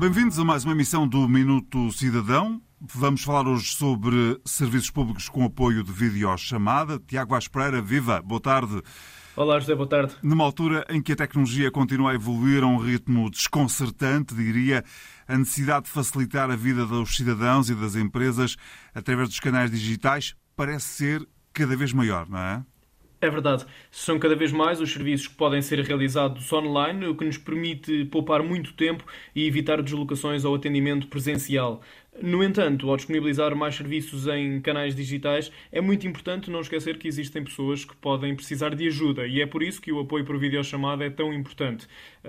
Bem-vindos a mais uma emissão do Minuto Cidadão. Vamos falar hoje sobre serviços públicos com apoio de videochamada. Tiago Vaz Pereira, viva, boa tarde. Olá, José, boa tarde. Numa altura em que a tecnologia continua a evoluir a um ritmo desconcertante, diria, a necessidade de facilitar a vida dos cidadãos e das empresas através dos canais digitais parece ser cada vez maior, não é? É verdade. São cada vez mais os serviços que podem ser realizados online, o que nos permite poupar muito tempo e evitar deslocações ao atendimento presencial. No entanto, ao disponibilizar mais serviços em canais digitais, é muito importante não esquecer que existem pessoas que podem precisar de ajuda e é por isso que o apoio por videochamada é tão importante.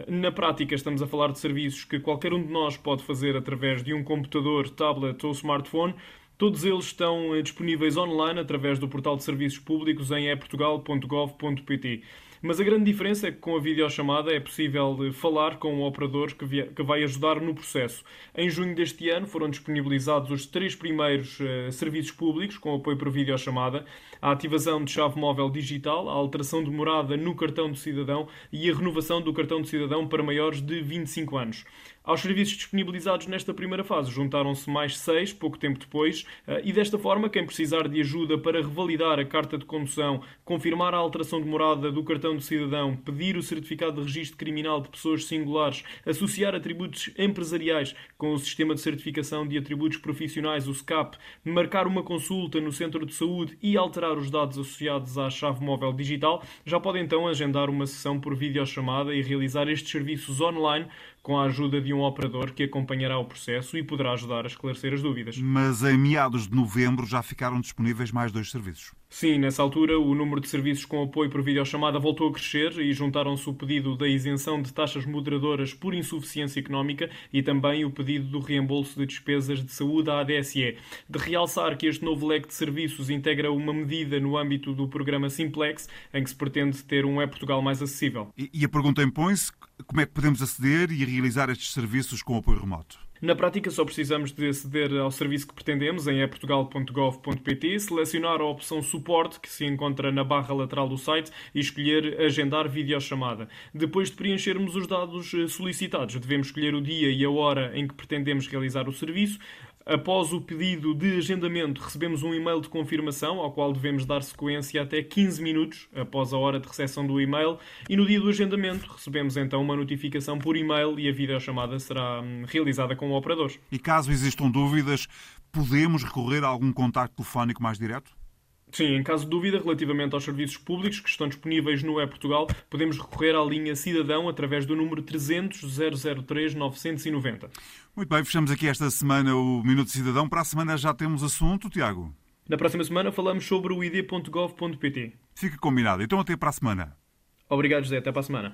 Na prática, estamos a falar de serviços que qualquer um de nós pode fazer através de um computador, tablet ou smartphone Todos eles estão eh, disponíveis online através do portal de serviços públicos em eportugal.gov.pt. Mas a grande diferença é que com a videochamada é possível eh, falar com um operador que, vai ajudar no processo. Em junho deste ano foram disponibilizados os três primeiros uh, serviços públicos com apoio por videochamada, a ativação de chave móvel digital, a alteração de morada no cartão de cidadão e a renovação do cartão de cidadão para maiores de 25 anos. Aos serviços disponibilizados nesta primeira fase juntaram-se mais seis, pouco tempo depois, eh, e desta forma, quem precisar de ajuda para revalidar a carta de condução, confirmar a alteração de morada do cartão de cidadão, pedir o certificado de registro criminal de pessoas singulares, associar atributos empresariais com o sistema de certificação de atributos profissionais, o SCAP, marcar uma consulta no centro de saúde e alterar os dados associados à chave móvel digital, já pode então agendar uma sessão por videochamada e realizar estes serviços online com a ajuda de um operador que acompanhará o processo e poderá ajudar a esclarecer as dúvidas. Mas em meados de novembro já ficaram disponíveis mais dois serviços. Sim, nessa altura o número de serviços com apoio por videochamada voltou a crescer e juntaram-se o pedido da isenção de taxas moderadoras por insuficiência económica e também o pedido do reembolso de despesas de saúde à ADSE. De realçar que este novo leque de serviços integra uma medida no âmbito do programa Simplex, em que se pretende ter um E-Portugal mais acessível. E a pergunta impõe-se como é que podemos aceder e realizar estes serviços com apoio remoto? Na prática, só precisamos de aceder ao serviço que pretendemos em eportugal.gov.pt, selecionar a opção Suporte, que se encontra na barra lateral do site, e escolher Agendar videochamada. Depois de preenchermos os dados eh, solicitados, devemos escolher o dia e a hora em que pretendemos realizar o serviço. Após o pedido de agendamento, recebemos um e-mail de confirmação ao qual devemos dar sequência até 15 minutos após a hora de recepção do e-mail e no dia do agendamento recebemos então uma notificação por e-mail e a videochamada será hum, realizada com o operador. E caso existam dúvidas, podemos recorrer a algum contacto telefónico mais direto? Sim, em caso de dúvida relativamente aos serviços públicos que estão disponíveis no E-Portugal, podemos recorrer à linha Cidadão através do número 300 003 990. Muito bem, fechamos aqui esta semana o Minuto Cidadão. Para a semana já temos assunto, Tiago? Na próxima semana falamos sobre o id.gov.pt. Fica combinado. Então até para a semana. Obrigado, José. Até para a semana.